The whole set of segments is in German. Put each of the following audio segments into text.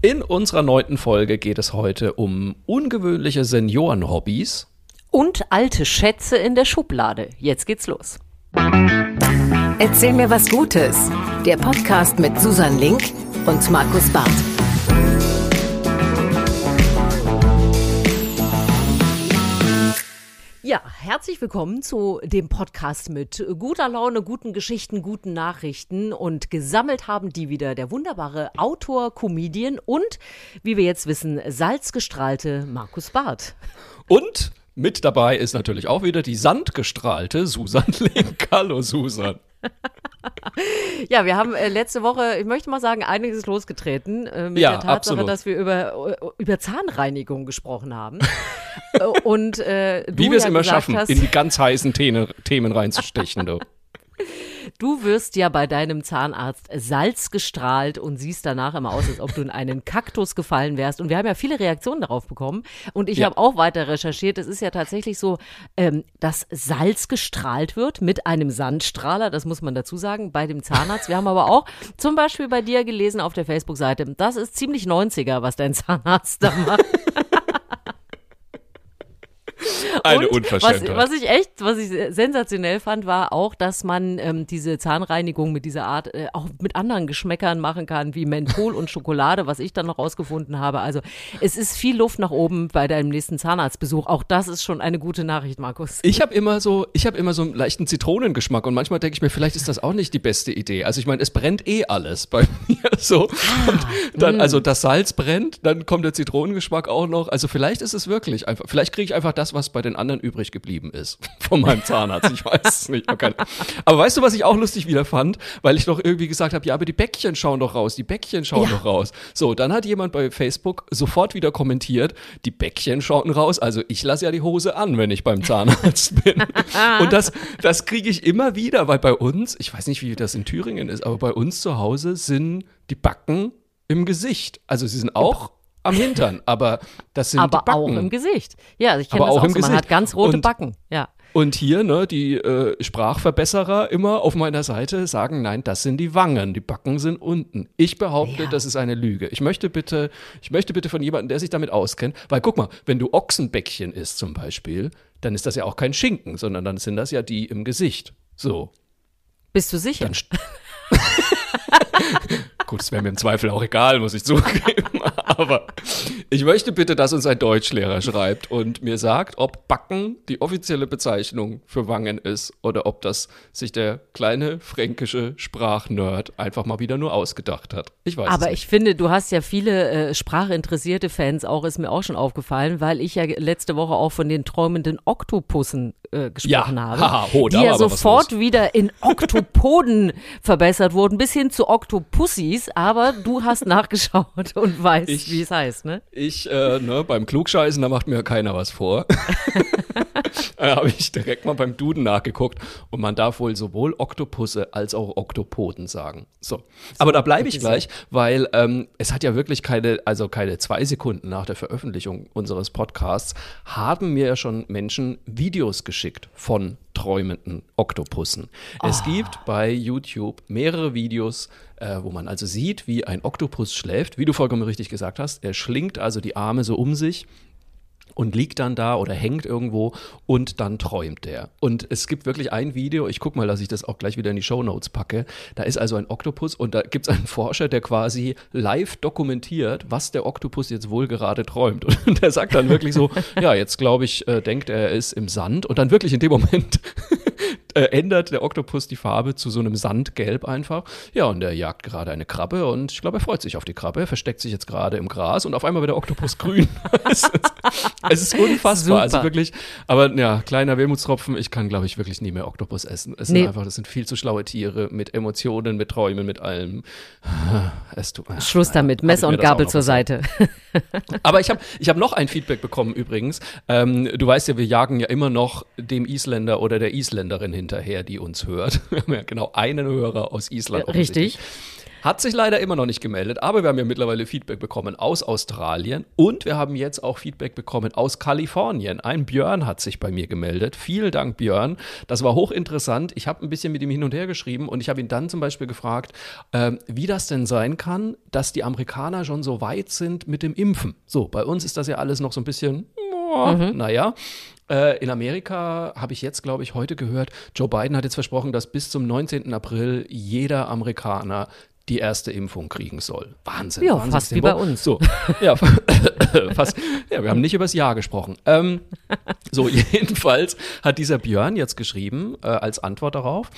In unserer neunten Folge geht es heute um ungewöhnliche Seniorenhobbys. Und alte Schätze in der Schublade. Jetzt geht's los. Erzähl mir was Gutes. Der Podcast mit Susan Link und Markus Barth. Ja, herzlich willkommen zu dem Podcast mit guter Laune, guten Geschichten, guten Nachrichten. Und gesammelt haben die wieder der wunderbare Autor, Comedian und, wie wir jetzt wissen, salzgestrahlte Markus Barth. Und mit dabei ist natürlich auch wieder die sandgestrahlte Susan Link. Hallo Susan. Ja, wir haben äh, letzte Woche, ich möchte mal sagen, einiges losgetreten äh, mit Ja, der Tatsache, absolut. dass wir über, äh, über Zahnreinigung gesprochen haben. Äh, Und äh, Wie wir es ja immer schaffen, hast, in die ganz heißen Themen, Themen reinzustechen. Du. Du wirst ja bei deinem Zahnarzt Salz gestrahlt und siehst danach immer aus, als ob du in einen Kaktus gefallen wärst. Und wir haben ja viele Reaktionen darauf bekommen. Und ich Ja. habe auch weiter recherchiert. Es ist ja tatsächlich so, ähm, dass Salz gestrahlt wird mit einem Sandstrahler. Das muss man dazu sagen, bei dem Zahnarzt. Wir haben aber auch zum Beispiel bei dir gelesen auf der Facebook-Seite, das ist ziemlich 90er, was dein Zahnarzt da macht. Eine Und was, Unverschämtheit. was ich echt, was ich sensationell fand, war auch, dass man ähm, diese Zahnreinigung mit dieser Art äh, auch mit anderen Geschmäckern machen kann, wie Menthol und Schokolade, was ich dann noch rausgefunden habe. Also es ist viel Luft nach oben bei deinem nächsten Zahnarztbesuch. Auch das ist schon eine gute Nachricht, Markus. Ich habe immer so, ich habe immer so einen leichten Zitronengeschmack und manchmal denke ich mir, vielleicht ist das auch nicht die beste Idee. Also ich meine, es brennt eh alles bei mir so. und dann, also das Salz brennt, dann kommt der Zitronengeschmack auch noch. Also vielleicht ist es wirklich einfach, vielleicht kriege ich einfach das, was bei den anderen übrig geblieben ist von meinem Zahnarzt. Ich weiß es nicht. Aber weißt du, was ich auch lustig wieder fand? Weil ich doch irgendwie gesagt habe, ja, aber die Bäckchen schauen doch raus, die Bäckchen schauen Ja. doch raus. So, dann hat jemand bei Facebook sofort wieder kommentiert, die Bäckchen schauten raus, also ich lasse ja die Hose an, wenn ich beim Zahnarzt bin. Und das, das kriege ich immer wieder, weil bei uns, ich weiß nicht, wie das in Thüringen ist, aber bei uns zu Hause sind die Backen im Gesicht. Also sie sind auch am Hintern, aber das sind Aber die Backen. auch im Gesicht. Ja, also ich kenne das auch auch im so. Man Gesicht. hat ganz rote Und- Backen. Ja. Und hier, ne, die äh, Sprachverbesserer immer auf meiner Seite sagen, nein, das sind die Wangen, die Backen sind unten. Ich behaupte, Ja. das ist eine Lüge. Ich möchte bitte, ich möchte bitte von jemandem, der sich damit auskennt, weil guck mal, wenn du Ochsenbäckchen isst zum Beispiel, dann ist das ja auch kein Schinken, sondern dann sind das ja die im Gesicht. So. Bist du sicher? Gut, es wäre mir im Zweifel auch egal, muss ich zugeben. Aber ich möchte bitte, dass uns ein Deutschlehrer schreibt und mir sagt, ob Backen die offizielle Bezeichnung für Wangen ist oder ob das sich der kleine fränkische Sprachnerd einfach mal wieder nur ausgedacht hat. Ich weiß Aber es nicht. ich finde, du hast ja viele äh, sprachinteressierte Fans auch, ist mir auch schon aufgefallen, weil ich ja letzte Woche auch von den träumenden Oktopussen äh, gesprochen Ja, habe. haha, ho, die ja sofort wieder in Oktopoden verbessert wurden, bis hin zu Oktopussis. Aber du hast nachgeschaut und weißt, wie es heißt, ne? Ich, äh, ne, beim Klugscheißen, da macht mir keiner was vor. da habe ich direkt mal beim Duden nachgeguckt und man darf wohl sowohl Oktopusse als auch Oktopoden sagen. So. Aber da bleibe ich gleich, weil ähm, es hat ja wirklich keine, also keine zwei Sekunden nach der Veröffentlichung unseres Podcasts, haben mir ja schon Menschen Videos geschickt von träumenden Oktopussen. Es gibt bei YouTube mehrere Videos, äh, wo man also sieht, wie ein Oktopus schläft, wie du vollkommen richtig gesagt hast. Er schlingt also die Arme so um sich und liegt dann da oder hängt irgendwo und dann träumt er. Und es gibt wirklich ein Video, ich guck mal, dass ich das auch gleich wieder in die Shownotes packe. Da ist also ein Oktopus und da gibt es einen Forscher, der quasi live dokumentiert, was der Oktopus jetzt wohl gerade träumt. Und der sagt dann wirklich so, ja, jetzt glaube ich, äh, denkt er, er ist im Sand und dann wirklich in dem Moment äh, ändert der Oktopus die Farbe zu so einem Sandgelb einfach. Ja, und er jagt gerade eine Krabbe und ich glaube, er freut sich auf die Krabbe. Er versteckt sich jetzt gerade im Gras und auf einmal wird der Oktopus grün. es, ist, es ist unfassbar. Super. Also wirklich, aber ja, kleiner Wermutstropfen. Ich kann, glaube ich, wirklich nie mehr Oktopus essen. Es Nee. sind einfach, das sind viel zu schlaue Tiere mit Emotionen, mit Träumen, mit allem. Es tut mir Schluss damit. Messer und Gabel zur. Seite. Aber ich habe ich hab noch ein Feedback bekommen übrigens. Ähm, du weißt ja, wir jagen ja immer noch dem Isländer oder der Isländerin hinterher, die uns hört. Wir haben ja genau einen Hörer aus Island. Richtig. offensichtlich. Hat sich leider immer noch nicht gemeldet, aber wir haben ja mittlerweile Feedback bekommen aus Australien und wir haben jetzt auch Feedback bekommen aus Kalifornien. Ein Björn hat sich bei mir gemeldet. Vielen Dank, Björn. Das war hochinteressant. Ich habe ein bisschen mit ihm hin und her geschrieben und ich habe ihn dann zum Beispiel gefragt, äh, wie das denn sein kann, dass die Amerikaner schon so weit sind mit dem Impfen. So, bei uns ist das ja alles noch so ein bisschen, oh, mhm. naja. Äh, in Amerika habe ich jetzt, glaube ich, heute gehört, Joe Biden hat jetzt versprochen, dass bis zum 19. April jeder Amerikaner die erste Impfung kriegen soll. Wahnsinn. Ja, Wahnsinn. fast wie bei uns. So, ja, fast. Ja, wir haben nicht übers Jahr gesprochen. Ähm, so, jedenfalls hat dieser Björn jetzt geschrieben, äh, als Antwort darauf,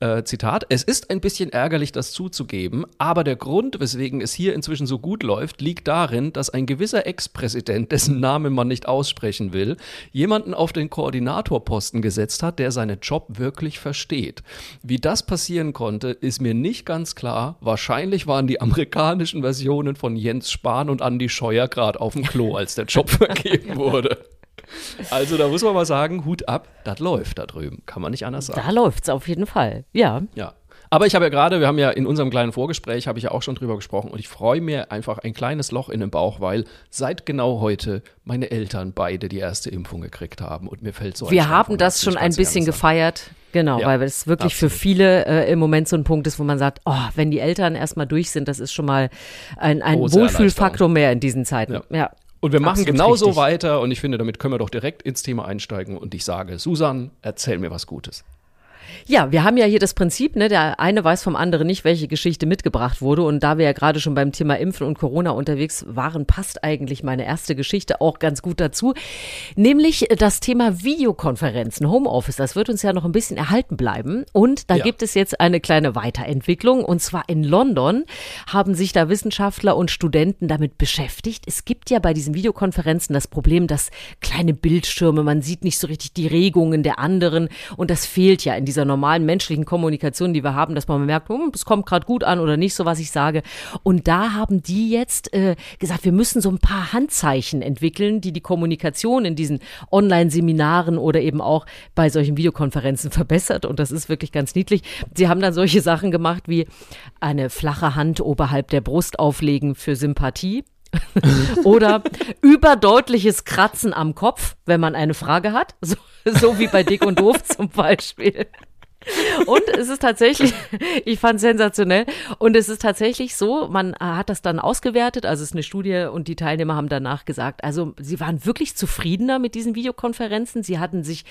äh, Zitat, es ist ein bisschen ärgerlich, das zuzugeben, aber der Grund, weswegen es hier inzwischen so gut läuft, liegt darin, dass ein gewisser Ex-Präsident, dessen Namen man nicht aussprechen will, jemanden auf den Koordinatorposten gesetzt hat, der seinen Job wirklich versteht. Wie das passieren konnte, ist mir nicht ganz klar, war Wahrscheinlich waren die amerikanischen Versionen von Jens Spahn und Andy Scheuer gerade auf dem Klo, als der Job vergeben wurde. Also da muss man mal sagen, Hut ab, das läuft da drüben. Kann man nicht anders sagen. Da läuft es auf jeden Fall, ja. Ja. Aber ich habe ja gerade, wir haben ja in unserem kleinen Vorgespräch, habe ich ja auch schon drüber gesprochen und ich freue mir einfach ein kleines Loch in den Bauch, weil seit genau heute meine Eltern beide die erste Impfung gekriegt haben und mir fällt so ein Wir haben das schon ein bisschen gefeiert. Genau, ja, weil es wirklich absolut. für viele äh, im Moment so ein Punkt ist, wo man sagt, oh, wenn die Eltern erstmal durch sind, das ist schon mal ein, ein Wohlfühlfaktor mehr in diesen Zeiten. Ja. ja. Und wir machen genauso weiter und ich finde, damit können wir doch direkt ins Thema einsteigen und ich sage, Susan, erzähl mir was Gutes. Ja, wir haben ja hier das Prinzip, ne, der eine weiß vom anderen nicht, welche Geschichte mitgebracht wurde. Und da wir ja gerade schon beim Thema Impfen und Corona unterwegs waren, passt eigentlich meine erste Geschichte auch ganz gut dazu. Nämlich das Thema Videokonferenzen, Homeoffice. Das wird uns ja noch ein bisschen erhalten bleiben. Und da ja. gibt es jetzt eine kleine Weiterentwicklung. Und zwar in London haben sich da Wissenschaftler und Studenten damit beschäftigt. Es gibt ja bei diesen Videokonferenzen das Problem, dass kleine Bildschirme, man sieht nicht so richtig die Regungen der anderen. Und das fehlt ja in dieser normalen menschlichen Kommunikation, die wir haben, dass man merkt, hm, es kommt gerade gut an oder nicht, so was ich sage. Und da haben die jetzt äh, gesagt, wir müssen so ein paar Handzeichen entwickeln, die die Kommunikation in diesen Online-Seminaren oder eben auch bei solchen Videokonferenzen verbessert. Und das ist wirklich ganz niedlich. Sie haben dann solche Sachen gemacht wie eine flache Hand oberhalb der Brust auflegen für Sympathie. Oder überdeutliches Kratzen am Kopf, wenn man eine Frage hat, so, so wie bei Dick und Doof zum Beispiel. Und es ist tatsächlich, ich fand sensationell. Und es ist tatsächlich so, man hat das dann ausgewertet, also es ist eine Studie und die Teilnehmer haben danach gesagt, also sie waren wirklich zufriedener mit diesen Videokonferenzen. Sie hatten sich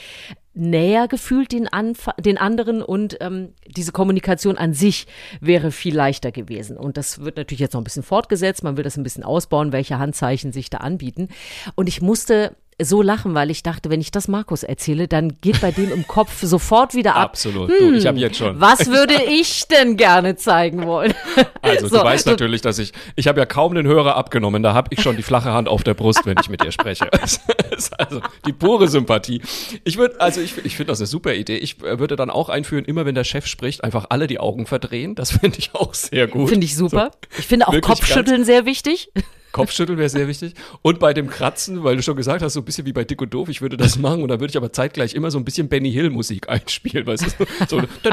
näher gefühlt den, Anf den anderen und ähm, diese Kommunikation an sich wäre viel leichter gewesen. Und das wird natürlich jetzt noch ein bisschen fortgesetzt. Man will das ein bisschen ausbauen, welche Handzeichen sich da anbieten. Und ich musste so lachen, weil ich dachte, wenn ich das Markus erzähle, dann geht bei dem im Kopf sofort wieder ab. Absolut. Hm, du, ich habe jetzt schon. Was würde ich denn gerne zeigen wollen? Also so, du weißt natürlich, dass ich, ich habe ja kaum den Hörer abgenommen, da habe ich schon die flache Hand auf der Brust, wenn ich mit dir spreche. also die pure Sympathie. Ich würde, also ich, ich finde das eine super Idee. Ich äh, würde dann auch einführen, immer wenn der Chef spricht, einfach alle die Augen verdrehen. Das finde ich auch sehr gut. Finde ich super. So, ich finde auch Kopfschütteln sehr wichtig. Kopfschütteln wäre sehr wichtig. Und bei dem Kratzen, weil du schon gesagt hast, so ein bisschen wie bei Dick und Doof, ich würde das machen und dann würde ich aber zeitgleich immer so ein bisschen Benny Hill Musik einspielen, weißt du? So,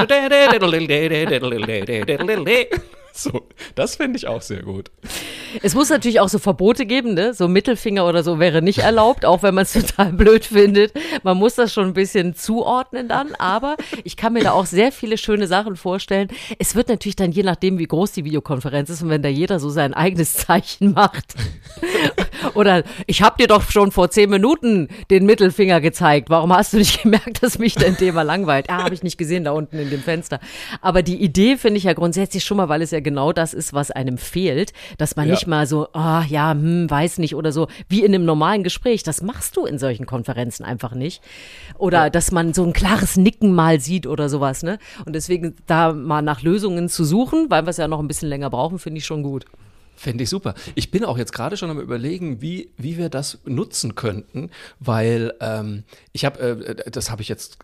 so das finde ich auch sehr gut. Es muss natürlich auch so Verbote geben, ne? So Mittelfinger oder so wäre nicht erlaubt, auch wenn man es total blöd findet. Man muss das schon ein bisschen zuordnen dann, aber ich kann mir da auch sehr viele schöne Sachen vorstellen. Es wird natürlich dann je nachdem, wie groß die Videokonferenz ist und wenn da jeder so sein eigenes Zeichen macht. Oder ich habe dir doch schon vor zehn Minuten den Mittelfinger gezeigt. Warum hast du nicht gemerkt, dass mich dein Thema langweilt? Ah, habe ich nicht gesehen da unten in dem Fenster. Aber die Idee finde ich ja grundsätzlich schon mal, weil es ja genau das ist, was einem fehlt, dass man ja. nicht nicht mal so, ah oh, ja, hm, weiß nicht oder so, wie in einem normalen Gespräch. Das machst du in solchen Konferenzen einfach nicht. Oder ja. dass man so ein klares Nicken mal sieht oder sowas, ne? Und deswegen da mal nach Lösungen zu suchen, weil wir es ja noch ein bisschen länger brauchen, finde ich schon gut. Fände ich super. Ich bin auch jetzt gerade schon am überlegen, wie, wie wir das nutzen könnten, weil ähm, ich habe, äh, das habe ich jetzt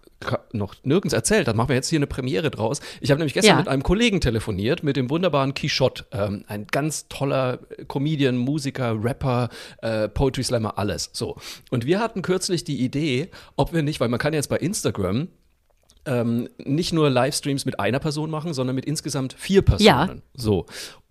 noch nirgends erzählt, dann machen wir jetzt hier eine Premiere draus. Ich habe nämlich gestern ja. mit einem Kollegen telefoniert, mit dem wunderbaren Quichotte, ähm, ein ganz toller Comedian, Musiker, Rapper, äh, Poetry Slammer, alles. So. Und wir hatten kürzlich die Idee, ob wir nicht, weil man kann jetzt bei Instagram ähm, nicht nur Livestreams mit einer Person machen, sondern mit insgesamt vier Personen. Ja. So.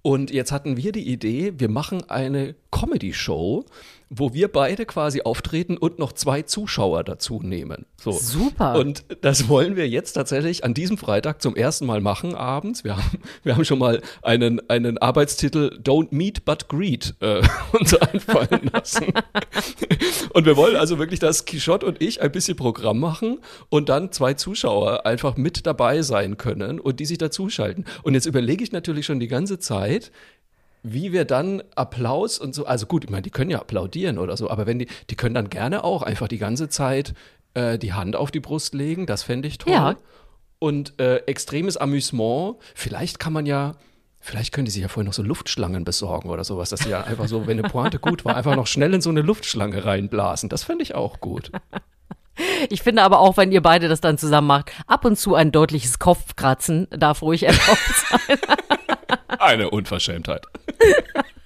Und jetzt hatten wir die Idee, wir machen eine Comedy-Show, wo wir beide quasi auftreten und noch zwei Zuschauer dazu nehmen. So. Super. Und das wollen wir jetzt tatsächlich an diesem Freitag zum ersten Mal machen abends. Wir haben, wir haben schon mal einen, einen Arbeitstitel Don't Meet But Greet äh, uns einfallen lassen. und wir wollen also wirklich, dass Quichotte und ich ein bisschen Programm machen und dann zwei Zuschauer einfach mit dabei sein können und die sich dazuschalten. Und jetzt überlege ich natürlich schon die ganze Zeit, wie wir dann Applaus und so, also gut, ich meine, die können ja applaudieren oder so, aber wenn die, die können dann gerne auch einfach die ganze Zeit äh, die Hand auf die Brust legen, das fände ich toll. Ja. Und äh, extremes Amüsement, vielleicht kann man ja, vielleicht können die sich ja vorher noch so Luftschlangen besorgen oder sowas, dass sie ja einfach so, wenn eine Pointe gut war, einfach noch schnell in so eine Luftschlange reinblasen. Das fände ich auch gut. Ich finde aber auch, wenn ihr beide das dann zusammen macht, ab und zu ein deutliches Kopfkratzen darf ruhig erlaubt sein. Eine Unverschämtheit.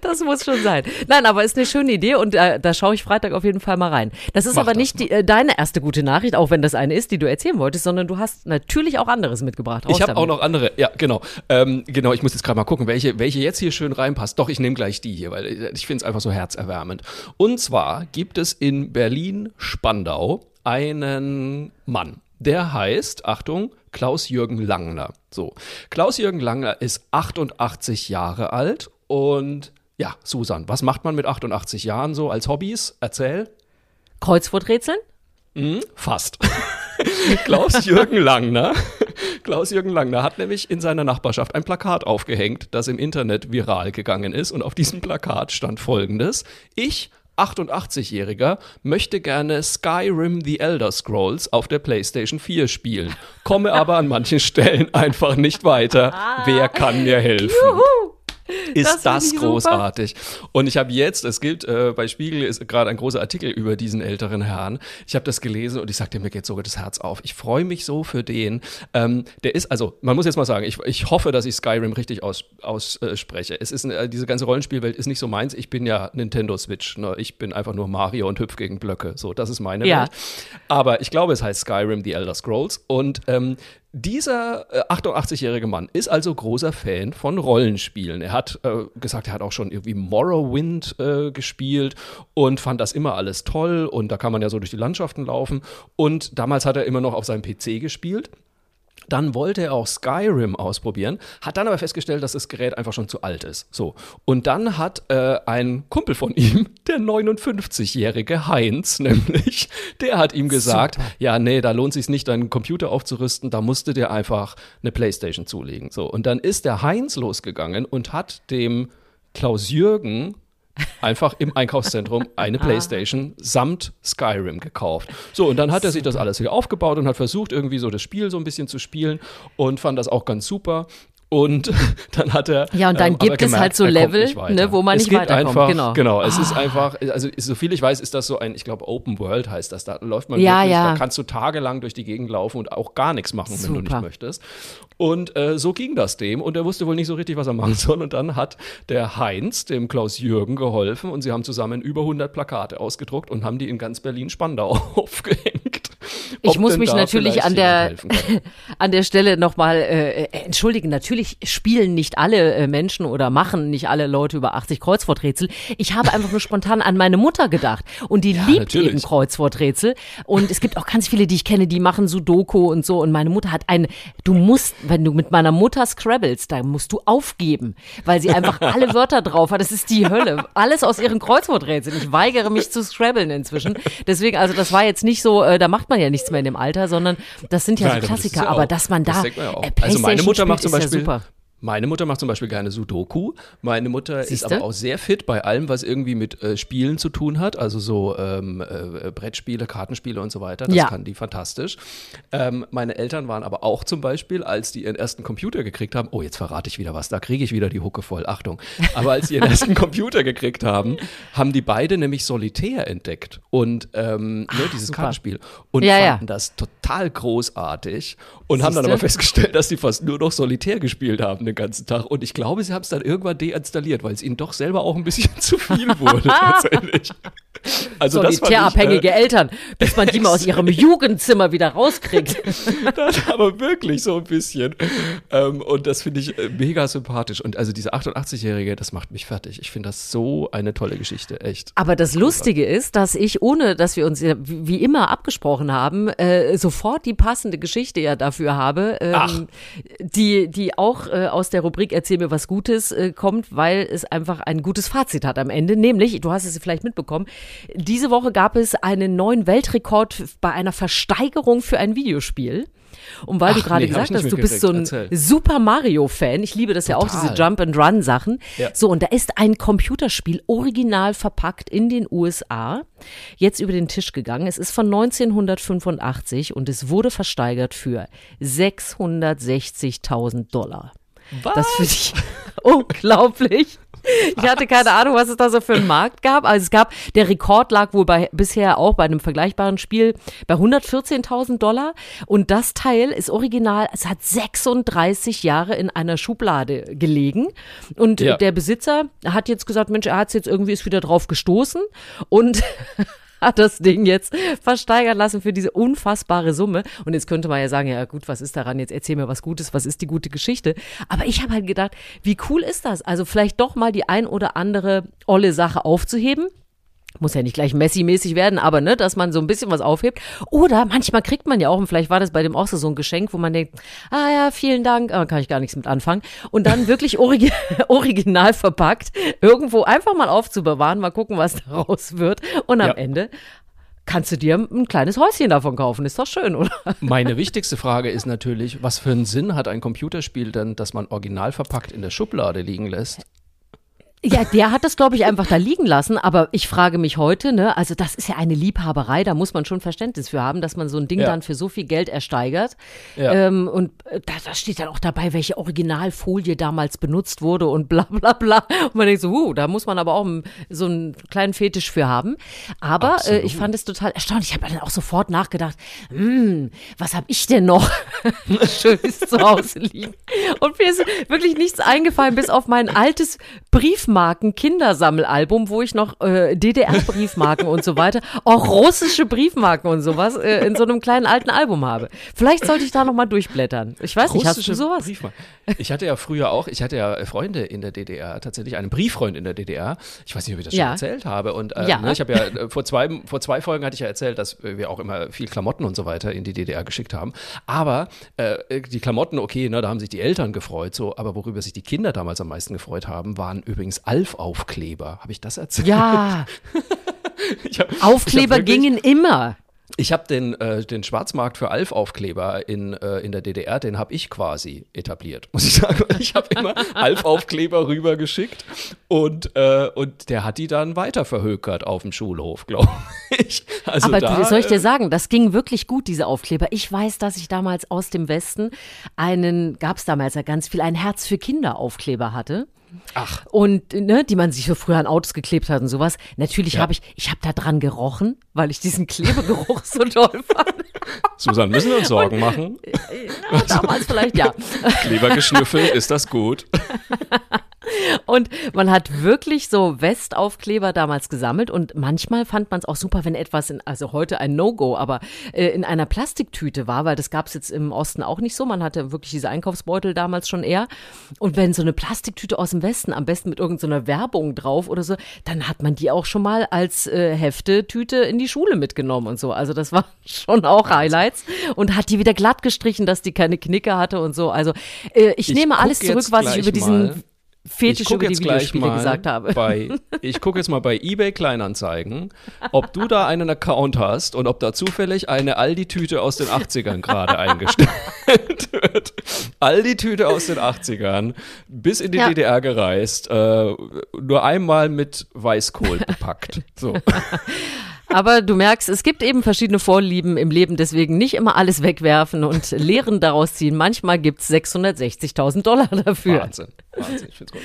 Das muss schon sein. Nein, aber ist eine schöne Idee und äh, da schaue ich Freitag auf jeden Fall mal rein. Das ist Mach aber das nicht die, äh, deine erste gute Nachricht, auch wenn das eine ist, die du erzählen wolltest, sondern du hast natürlich auch anderes mitgebracht. Raus Ich habe auch noch andere, ja, genau. Ähm, genau, ich muss jetzt gerade mal gucken, welche, welche jetzt hier schön reinpasst. Doch, ich nehme gleich die hier, weil ich- ich finde es einfach so herzerwärmend. Und zwar gibt es in Berlin-Spandau einen Mann, der heißt, Achtung, Klaus-Jürgen Langner. So, Klaus-Jürgen Langner ist 88 Jahre alt und ja, Susan, was macht man mit 88 Jahren so als Hobbys? Erzähl. Kreuzworträtseln? Fast. Klaus-Jürgen Langner. Klaus-Jürgen Langner hat nämlich in seiner Nachbarschaft ein Plakat aufgehängt, das im Internet viral gegangen ist. Und auf diesem Plakat stand folgendes. Ich, 88-Jähriger, möchte gerne Skyrim The Elder Scrolls auf der PlayStation 4 spielen, komme aber an manchen Stellen einfach nicht weiter. Wer kann mir helfen? Ist Das das, ich super. großartig. Und ich habe jetzt, es gilt, äh, bei Spiegel ist gerade ein großer Artikel über diesen älteren Herrn. Ich habe das gelesen und ich sagte, mir geht sogar das Herz auf. Ich freue mich so für den. Ähm, der ist, also, man muss jetzt mal sagen, ich, ich hoffe, dass ich Skyrim richtig ausspreche. Aus, äh, es ist, äh, diese ganze Rollenspielwelt ist nicht so meins. Ich bin ja Nintendo Switch. Ne? Ich bin einfach nur Mario und hüpf gegen Blöcke. So, das ist meine Ja. Welt. Aber ich glaube, es heißt Skyrim The Elder Scrolls. Und ähm, dieser äh, 88-jährige Mann ist also großer Fan von Rollenspielen. Er hat äh, gesagt, er hat auch schon irgendwie Morrowind äh, gespielt und fand das immer alles toll. Und da kann man ja so durch die Landschaften laufen. Und damals hat er immer noch auf seinem PC gespielt. Dann wollte er auch Skyrim ausprobieren, hat dann aber festgestellt, dass das Gerät einfach schon zu alt ist. So. Und dann hat äh, ein Kumpel von ihm, der 59-jährige Heinz, nämlich, der hat ihm gesagt, ja, nee, da lohnt sich nicht, deinen Computer aufzurüsten, da musst du dir einfach eine Playstation zulegen. So. Und dann ist der Heinz losgegangen und hat dem Klaus Jürgen einfach im Einkaufszentrum eine Playstation samt Skyrim gekauft. So, und dann hat er sich das alles hier aufgebaut und hat versucht, irgendwie so das Spiel so ein bisschen zu spielen und fand das auch ganz super. Und dann hat er. Ja, und dann ähm, gibt es gemerkt, halt so Level, ne, wo man es nicht weiterkommt, Einfach, genau. genau, es ist einfach, also so viel ich weiß, ist das so ein, ich glaube, Open World heißt das. Da läuft man Ja, wirklich, ja. da kannst du tagelang durch die Gegend laufen und auch gar nichts machen, wenn du Super. nicht möchtest. Und äh, so ging das dem und er wusste wohl nicht so richtig, was er machen soll. Und dann hat der Heinz dem Klaus Jürgen geholfen und sie haben zusammen über 100 Plakate ausgedruckt und haben die in ganz Berlin-Spandau aufgehängt. Ich muss mich natürlich an der, an der Stelle nochmal äh, äh, entschuldigen. Natürlich spielen nicht alle äh, Menschen oder machen nicht alle Leute über 80 Kreuzworträtsel. Ich habe einfach nur spontan an meine Mutter gedacht. Und die liebt natürlich. eben Kreuzworträtsel. Und es gibt auch ganz viele, die ich kenne, die machen Sudoku und so. Und meine Mutter hat ein, du musst, wenn du mit meiner Mutter scrabbles, da musst du aufgeben, weil sie einfach alle Wörter drauf hat. Das ist die Hölle. Alles aus ihren Kreuzworträtseln. Ich weigere mich zu scrabbeln inzwischen. Deswegen, also das war jetzt nicht so, äh, da macht man ja nichts mehr in dem Alter, sondern das sind ja Nein, so das Klassiker. ja aber dass man das da denkt man ja auch. äh, Also meine Mutter macht zum ja Beispiel, super. Meine Mutter macht zum Beispiel gerne Sudoku. Meine Mutter ist Siehste? aber auch sehr fit bei allem, was irgendwie mit äh, Spielen zu tun hat. Also so ähm, äh, Brettspiele, Kartenspiele und so weiter. Das Ja. kann die fantastisch. Ähm, meine Eltern waren aber auch zum Beispiel, als die ihren ersten Computer gekriegt haben, oh, jetzt verrate ich wieder was, da kriege ich wieder die Hucke voll, Achtung. Aber als sie ihren ersten Computer gekriegt haben, haben die beide nämlich Solitär entdeckt und ähm, ne, dieses super. Kartenspiel und Ja, ja. fanden das total großartig und haben dann Siehste? aber festgestellt, dass die fast nur noch Solitär gespielt haben den ganzen Tag. Und ich glaube, sie haben es dann irgendwann deinstalliert, weil es ihnen doch selber auch ein bisschen zu viel wurde tatsächlich. Also das fand ich, Solitärabhängige äh, Eltern, bis man die mal aus ihrem Jugendzimmer wieder rauskriegt. Das aber wirklich so ein bisschen. Ähm, und das finde ich äh, mega sympathisch. Und also diese 88-Jährige, das macht mich fertig. Ich finde das so eine tolle Geschichte, echt. Aber das Lustige ist, dass ich, ohne dass wir uns wie immer abgesprochen haben, äh, sofort die passende Geschichte ja dafür habe, ähm, die, die auch äh, aus der Rubrik Erzähl mir was Gutes äh, kommt, weil es einfach ein gutes Fazit hat am Ende. Nämlich, du hast es vielleicht mitbekommen, diese Woche gab es einen neuen Weltrekord bei einer Versteigerung für ein Videospiel. Und weil du Ach, gerade nee, gesagt hast, du bist so ein. Erzähl. Super Mario-Fan. Ich liebe das ja auch, Total. diese Jump-and-Run-Sachen. Ja. So, und da ist ein Computerspiel original verpackt in den USA jetzt über den Tisch gegangen. Es ist von 1985 und es wurde versteigert für 660.000 Dollar. Das finde ich unglaublich. Ich hatte keine Ahnung, was es da so für einen Markt gab. Also es gab, der Rekord lag wohl bei, bisher auch bei einem vergleichbaren Spiel bei 114.000 Dollar. Und das Teil ist original, es hat 36 Jahre in einer Schublade gelegen. Und Ja. der Besitzer hat jetzt gesagt, Mensch, er hat es jetzt irgendwie ist wieder drauf gestoßen und hat das Ding jetzt versteigern lassen für diese unfassbare Summe. Und jetzt könnte man ja sagen, ja gut, was ist daran? Jetzt erzähl mir was Gutes, was ist die gute Geschichte? Aber ich habe halt gedacht, wie cool ist das? Also vielleicht doch mal die ein oder andere olle Sache aufzuheben. Muss ja nicht gleich Messi-mäßig werden, aber ne, dass man so ein bisschen was aufhebt. Oder manchmal kriegt man ja auch, und vielleicht war das bei dem auch so so ein Geschenk, wo man denkt, ah ja, vielen Dank, aber kann ich gar nichts mit anfangen. Und dann wirklich origi original verpackt, irgendwo einfach mal aufzubewahren, mal gucken, was daraus wird. Und am Ja. Ende kannst du dir ein kleines Häuschen davon kaufen. Ist doch schön, oder? Meine wichtigste Frage ist natürlich, was für einen Sinn hat ein Computerspiel denn, das man original verpackt in der Schublade liegen lässt? Ja, der hat das, glaube ich, einfach da liegen lassen. Aber ich frage mich heute, ne, also das ist ja eine Liebhaberei, da muss man schon Verständnis für haben, dass man so ein Ding Ja. dann für so viel Geld ersteigert. Ja. Ähm, und äh, da, da steht dann auch dabei, welche Originalfolie damals benutzt wurde und bla bla bla. Und man denkt so, uh, da muss man aber auch so einen kleinen Fetisch für haben. Aber äh, ich fand es total erstaunlich. Ich habe dann auch sofort nachgedacht, hm, was habe ich denn noch Schönes zu Hause liegen? Und mir ist wirklich nichts eingefallen, bis auf mein altes Briefmarken-Kindersammelalbum, wo ich noch äh, DDR-Briefmarken und so weiter, auch russische Briefmarken und sowas äh, in so einem kleinen alten Album habe. Vielleicht sollte ich da noch mal durchblättern. Ich weiß nicht, hast du Russische sowas? Briefmarken. Ich hatte ja früher auch, ich hatte ja Freunde in der DDR, tatsächlich einen Brieffreund in der DDR. Ich weiß nicht, ob ich das Ja. schon erzählt habe. Und äh, Ja. ne, ich habe ja äh, vor zwei, vor zwei Folgen hatte ich ja erzählt, dass äh, wir auch immer viel Klamotten und so weiter in die DDR geschickt haben. Aber äh, die Klamotten, okay, ne, da haben sich die Eltern gefreut, so, aber worüber sich die Kinder damals am meisten gefreut haben, waren übrigens Alf-Aufkleber. Habe ich das erzählt? Ja, hab, Aufkleber wirklich- gingen immer. Ich habe den, äh, den Schwarzmarkt für Alf-Aufkleber in, äh, in der DDR, den habe ich quasi etabliert, muss ich sagen. Ich habe immer Alf-Aufkleber rübergeschickt und, äh, und der hat die dann weiter verhökert auf dem Schulhof, glaube ich. Also Aber da, soll ich dir äh, sagen, das ging wirklich gut, diese Aufkleber. Ich weiß, dass ich damals aus dem Westen einen, gab es damals ja ganz viel, ein Herz für Kinder Aufkleber hatte. Ach. Und ne, die man sich so früher an Autos geklebt hat und sowas. Natürlich Ja. habe ich, ich habe da dran gerochen, weil ich diesen Klebegeruch so toll fand. Susan, müssen wir uns Sorgen machen? Ja, damals vielleicht ja. Klebergeschnüffel, ist das gut? Und man hat wirklich so Westaufkleber damals gesammelt und manchmal fand man es auch super, wenn etwas in, also heute ein No-Go, aber äh, in einer Plastiktüte war, weil das gab es jetzt im Osten auch nicht so. Man hatte wirklich diese Einkaufsbeutel damals schon eher. Und wenn so eine Plastiktüte aus dem Westen, am besten mit irgendeiner Werbung drauf oder so, dann hat man die auch schon mal als äh, Heftetüte in die Schule mitgenommen und so. Also das war schon auch Highlights und hat die wieder glatt gestrichen, dass die keine Knicke hatte und so. Also äh, ich, Ich nehme alles zurück, was ich über diesen mal. Fetisch über die jetzt gleich Videospiele mal gesagt habe. Bei, ich gucke jetzt mal bei eBay Kleinanzeigen, ob du da einen Account hast und ob da zufällig eine Aldi-Tüte aus den 80ern gerade eingestellt wird. Aldi-Tüte aus den 80ern, bis in die Ja. DDR gereist, äh, nur einmal mit Weißkohl bepackt. So. Aber du merkst, es gibt eben verschiedene Vorlieben im Leben, deswegen nicht immer alles wegwerfen und Lehren daraus ziehen. Manchmal gibt's 660.000 Dollar dafür. Wahnsinn. Wahnsinn, ich find's gut.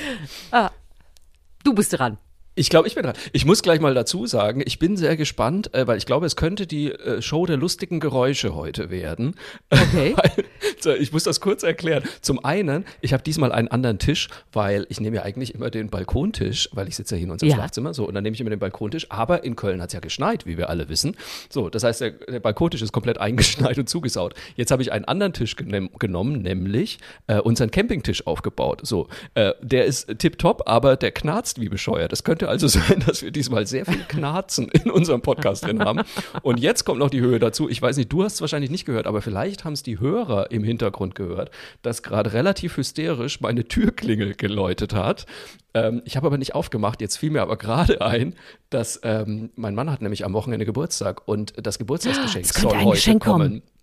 Du bist dran. Ich glaube, ich bin dran. Ich muss gleich mal dazu sagen, ich bin sehr gespannt, äh, weil ich glaube, es könnte die äh, Show der lustigen Geräusche heute werden. Okay. weil, ich muss das kurz erklären. Zum einen, ich habe diesmal einen anderen Tisch, weil ich nehme ja eigentlich immer den Balkontisch, weil ich sitze ja hier in unserem Ja. Schlafzimmer, so, und dann nehme ich immer den Balkontisch. Aber in Köln hat es ja geschneit, wie wir alle wissen. So, das heißt, der, der Balkontisch ist komplett eingeschneit und zugesaut. Jetzt habe ich einen anderen Tisch genommen, nämlich äh, unseren Campingtisch aufgebaut. So, äh, der ist tipptopp, aber der knarzt wie bescheuert. Es könnte also sein, dass wir diesmal sehr viel Knarzen in unserem Podcast drin haben. Und jetzt kommt noch die Höhe dazu. Ich weiß nicht, du hast es wahrscheinlich nicht gehört, aber vielleicht haben es die Hörer im Hintergrund gehört, dass gerade relativ hysterisch meine Türklingel geläutet hat. Ähm, ich habe aber nicht aufgemacht. Jetzt fiel mir aber gerade ein, dass ähm, mein Mann hat nämlich am Wochenende Geburtstag und das Geburtstagsgeschenk Es könnte soll ein heute Geschenk kommen. kommen.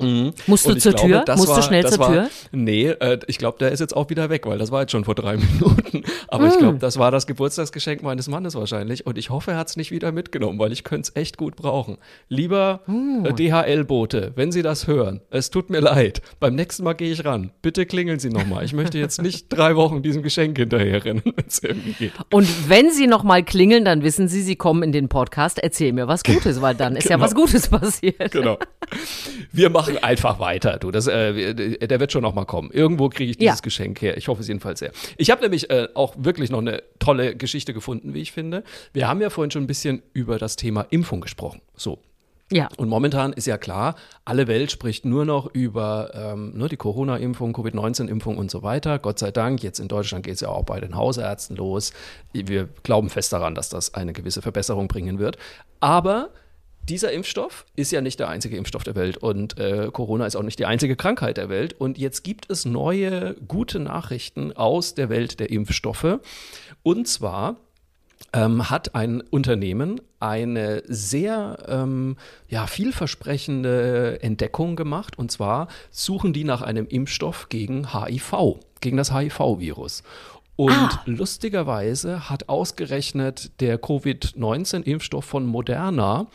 Mhm. Musst du ich zur glaube, Tür? Musst du war- schnell das zur war, Tür? Nee, äh, ich glaube, der ist jetzt auch wieder weg, weil das war jetzt schon vor drei Minuten. Aber ich Hm. glaube, das war das Geburtstagsgeschenk meines Mannes wahrscheinlich. Und ich hoffe, er hat es nicht wieder mitgenommen, weil ich könnte es echt gut brauchen. Lieber Hm. äh, DHL-Bote, wenn Sie das hören, es tut mir leid. Beim nächsten Mal gehe ich ran. Bitte klingeln Sie nochmal. Ich möchte jetzt nicht drei Wochen diesem Geschenk hinterherrennen, wenn es irgendwie geht. Und wenn Sie noch mal klingeln, dann wissen Sie, Sie kommen in den Podcast. Erzähl mir was Gutes, weil dann ist ja Genau. was Gutes passiert. Genau. Wir machen einfach weiter, du. Das, äh, der wird schon noch mal kommen. Irgendwo kriege ich dieses Ja. Geschenk her. Ich hoffe es jedenfalls sehr. Ich habe nämlich äh, auch wirklich noch eine tolle Geschichte gefunden, wie ich finde. Wir haben ja vorhin schon ein bisschen über das Thema Impfung gesprochen. So. Ja. Und momentan ist ja klar, alle Welt spricht nur noch über ähm, ne, die Corona-Impfung, Covid-19-Impfung und so weiter. Gott sei Dank, jetzt in Deutschland geht es ja auch bei den Hausärzten los. Wir glauben fest daran, dass das eine gewisse Verbesserung bringen wird. Aber dieser Impfstoff ist ja nicht der einzige Impfstoff der Welt und äh, Corona ist auch nicht die einzige Krankheit der Welt. Und jetzt gibt es neue gute Nachrichten aus der Welt der Impfstoffe. Und zwar ähm, hat ein Unternehmen eine sehr ähm, ja, vielversprechende Entdeckung gemacht. Und zwar suchen die nach einem Impfstoff gegen HIV, gegen das HIV-Virus. Und Ah. lustigerweise hat ausgerechnet der Covid-19-Impfstoff von Moderna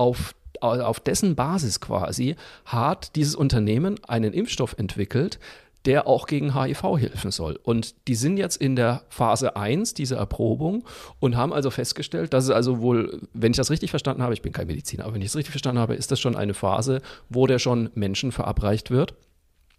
auf auf dessen Basis quasi hat dieses Unternehmen einen Impfstoff entwickelt, der auch gegen HIV helfen soll. Und die sind jetzt in der Phase 1 dieser Erprobung und haben also festgestellt, dass es also wohl, wenn ich das richtig verstanden habe, ich bin kein Mediziner, aber wenn ich es richtig verstanden habe, ist das schon eine Phase, wo der schon Menschen verabreicht wird.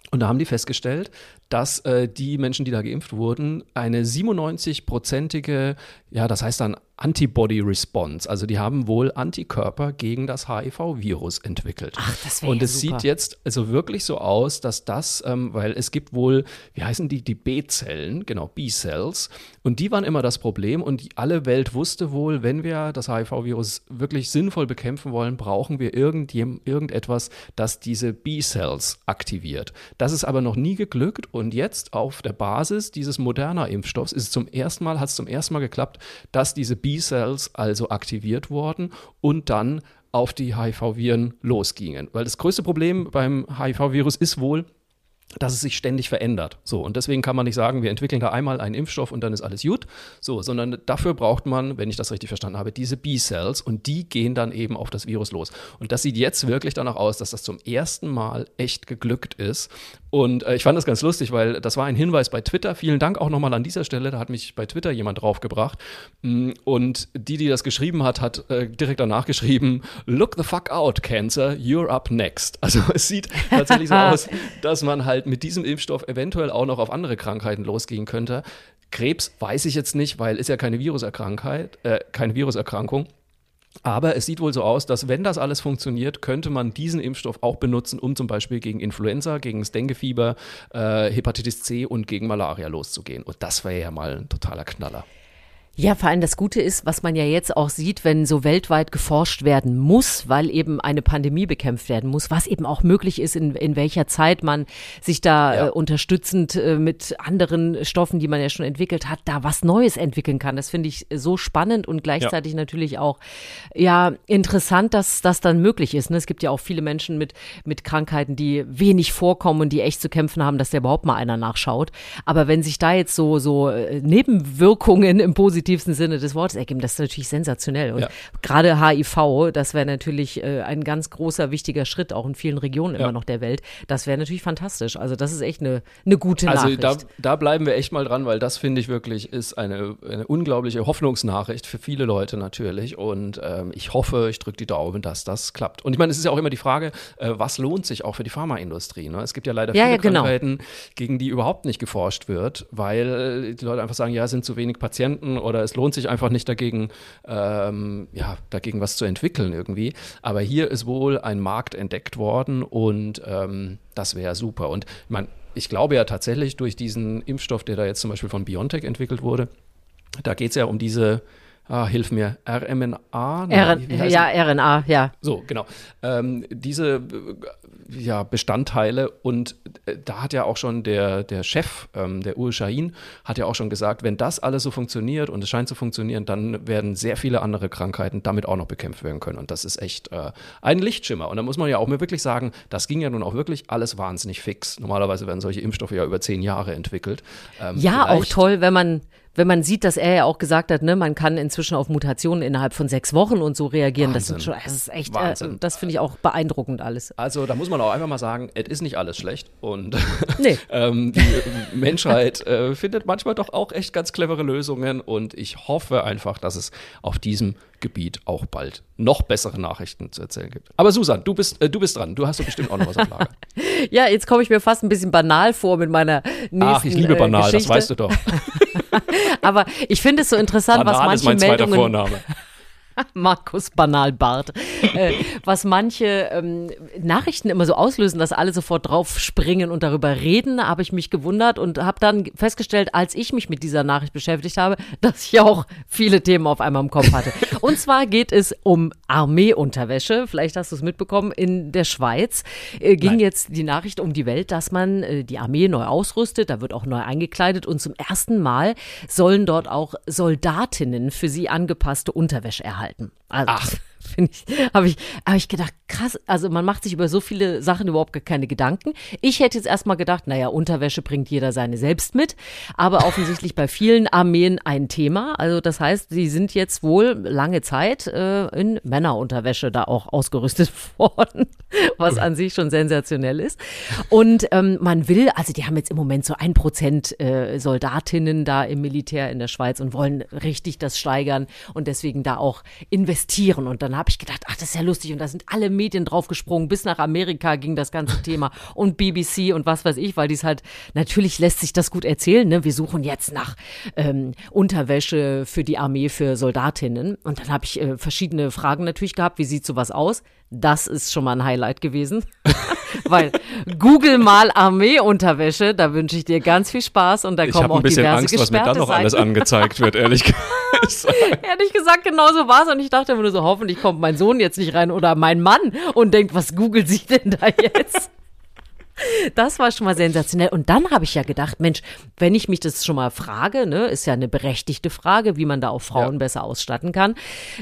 Und da haben die festgestellt, dass äh, die Menschen, die da geimpft wurden, eine 97-prozentige, ja, das heißt dann Antibody-Response, also die haben wohl Antikörper gegen das HIV-Virus entwickelt. Ach, das wäre Und ja es super. sieht jetzt also wirklich so aus, dass das, ähm, weil es gibt wohl, wie heißen die, die B-Zellen, genau, B-Cells, und die waren immer das Problem und die, alle Welt wusste wohl, wenn wir das HIV-Virus wirklich sinnvoll bekämpfen wollen, brauchen wir irgendjem, irgendetwas, das diese B-Cells aktiviert. Das ist aber noch nie geglückt und jetzt auf der Basis dieses moderner Impfstoffs ist es zum ersten Mal, hat es zum ersten Mal geklappt, dass diese B-Cells also aktiviert wurden und dann auf die HIV-Viren losgingen. Weil das größte Problem beim HIV-Virus ist wohl, dass es sich ständig verändert. So, und deswegen kann man nicht sagen, wir entwickeln da einmal einen Impfstoff und dann ist alles gut. So, sondern dafür braucht man, wenn ich das richtig verstanden habe, diese B-Cells und die gehen dann eben auf das Virus los. Und das sieht jetzt wirklich danach aus, dass das zum ersten Mal echt geglückt ist. Und äh, ich fand das ganz lustig, weil das war ein Hinweis bei Twitter. Vielen Dank auch nochmal an dieser Stelle. Da hat mich bei Twitter jemand draufgebracht. Mm, Und die, die das geschrieben hat, hat äh, direkt danach geschrieben: Look the fuck out, Cancer, you're up next. Also es sieht tatsächlich so aus, dass man halt mit diesem Impfstoff eventuell auch noch auf andere Krankheiten losgehen könnte. Krebs weiß ich jetzt nicht, weil ist ja keine Viruserkrankheit, äh, keine Viruserkrankung. Aber es sieht wohl so aus, dass wenn das alles funktioniert, könnte man diesen Impfstoff auch benutzen, um zum Beispiel gegen Influenza, gegen das Denguefieber, äh, Hepatitis C und gegen Malaria loszugehen. Und das wäre ja mal ein totaler Knaller. Ja, vor allem das Gute ist, was man ja jetzt auch sieht, wenn so weltweit geforscht werden muss, weil eben eine Pandemie bekämpft werden muss, was eben auch möglich ist, in, in welcher Zeit man sich da Ja. äh, unterstützend äh, mit anderen Stoffen, die man ja schon entwickelt hat, da was Neues entwickeln kann. Das finde ich so spannend und gleichzeitig natürlich auch ja interessant, dass das dann möglich ist. Ne? Es gibt ja auch viele Menschen mit, mit Krankheiten, die wenig vorkommen und die echt zu kämpfen haben, dass da überhaupt mal einer nachschaut. Aber wenn sich da jetzt so, so äh, Nebenwirkungen im positiven positivsten Sinne des Wortes ergeben. Das ist natürlich sensationell. Und Ja. gerade HIV, das wäre natürlich äh, ein ganz großer, wichtiger Schritt, auch in vielen Regionen Ja. immer noch der Welt. Das wäre natürlich fantastisch. Also das ist echt eine, eine gute Also Nachricht. da, da bleiben wir echt mal dran, weil das finde ich wirklich ist eine, eine unglaubliche Hoffnungsnachricht für viele Leute natürlich. Und ähm, ich hoffe, ich drücke die Daumen, dass das klappt. Und ich meine, es ist ja auch immer die Frage, äh, was lohnt sich auch für die Pharmaindustrie? Ne? Es gibt ja leider Ja, viele genau. Krankheiten, gegen die überhaupt nicht geforscht wird, weil die Leute einfach sagen, ja, es sind zu wenig Patienten oder es lohnt sich einfach nicht dagegen, ähm, ja, dagegen was zu entwickeln irgendwie. Aber hier ist wohl ein Markt entdeckt worden und ähm, das wäre super. Und meine, ich glaube ja tatsächlich durch diesen Impfstoff, der da jetzt zum Beispiel von BioNTech entwickelt wurde, da geht es ja um diese, ah, hilf mir, RMNA? Wie heißt ja, RNA, ja. so, genau. Ähm, diese ja, Bestandteile und äh, da hat ja auch schon der, der Chef, ähm, der Ur Shahin, hat ja auch schon gesagt, wenn das alles so funktioniert und es scheint zu funktionieren, dann werden sehr viele andere Krankheiten damit auch noch bekämpft werden können. Und das ist echt äh, ein Lichtschimmer. Und da muss man ja auch mir wirklich sagen, das ging ja nun auch wirklich alles wahnsinnig fix. Normalerweise werden solche Impfstoffe ja über zehn Jahre entwickelt. Ähm, Ja, auch toll, wenn man, wenn man sieht, dass er ja auch gesagt hat, ne, man kann inzwischen auf Mutationen innerhalb von sechs Wochen und so reagieren. Das, sind Wahnsinn. schon, das ist echt, äh, das finde ich auch beeindruckend alles. Also da muss man auch einfach mal sagen, es ist nicht alles schlecht und Nee. ähm, die Menschheit äh, findet manchmal doch auch echt ganz clevere Lösungen und ich hoffe einfach, dass es auf diesem Gebiet auch bald noch bessere Nachrichten zu erzählen gibt. Aber Susan, du bist, äh, du bist dran. Du hast doch bestimmt auch noch was auf Lager. Ja, jetzt komme ich mir fast ein bisschen banal vor mit meiner nächsten Ach, ich liebe äh, banal, Geschichte. das weißt du doch. Aber ich finde es so interessant, was Banal ist manche mein zweiter Meldungen Vorname. Markus Banalbart, äh, was manche ähm, Nachrichten immer so auslösen, dass alle sofort drauf springen und darüber reden, habe ich mich gewundert und habe dann festgestellt, als ich mich mit dieser Nachricht beschäftigt habe, dass ich auch viele Themen auf einmal im Kopf hatte. Und zwar geht es um Armeeunterwäsche. Vielleicht hast du es mitbekommen. In der Schweiz äh, ging Nein. jetzt die Nachricht um die Welt, dass man äh, die Armee neu ausrüstet. Da wird auch neu eingekleidet und zum ersten Mal sollen dort auch Soldatinnen für sie angepasste Unterwäsche erhalten. Also, Ach. Finde ich, habe ich, hab ich gedacht, krass, also man macht sich über so viele Sachen überhaupt gar keine Gedanken. Ich hätte jetzt erstmal gedacht, naja, Unterwäsche bringt jeder seine selbst mit, aber offensichtlich bei vielen Armeen ein Thema. Also das heißt, sie sind jetzt wohl lange Zeit äh, in Männerunterwäsche da auch ausgerüstet worden, was an sich schon sensationell ist. Und ähm, man will, also die haben jetzt im Moment so ein Prozent äh, Soldatinnen da im Militär in der Schweiz und wollen richtig das steigern und deswegen da auch investieren. Und dann habe ich gedacht, ach, das ist ja lustig. Und da sind alle Medien draufgesprungen. Bis nach Amerika ging das ganze Thema und BBC und was weiß ich, weil dies halt, natürlich lässt sich das gut erzählen. Ne? Wir suchen jetzt nach ähm, Unterwäsche für die Armee, für Soldatinnen. Und dann habe ich äh, verschiedene Fragen natürlich gehabt. Wie sieht sowas aus? Das ist schon mal ein Highlight gewesen. Weil Google mal Armeeunterwäsche, da wünsche ich dir ganz viel Spaß und da Ich kommen habe auch ein bisschen diverse Angst, was mir dann noch alles angezeigt wird, ehrlich gesagt. Ehrlich gesagt, genau so war es. Und ich dachte immer nur so, hoffentlich kommt mein Sohn jetzt nicht rein oder mein Mann und denkt, was googelt sie denn da jetzt? Das war schon mal sensationell. Und dann habe ich ja gedacht, Mensch, wenn ich mich das schon mal frage, ne, ist ja eine berechtigte Frage, wie man da auch Frauen Ja. besser ausstatten kann.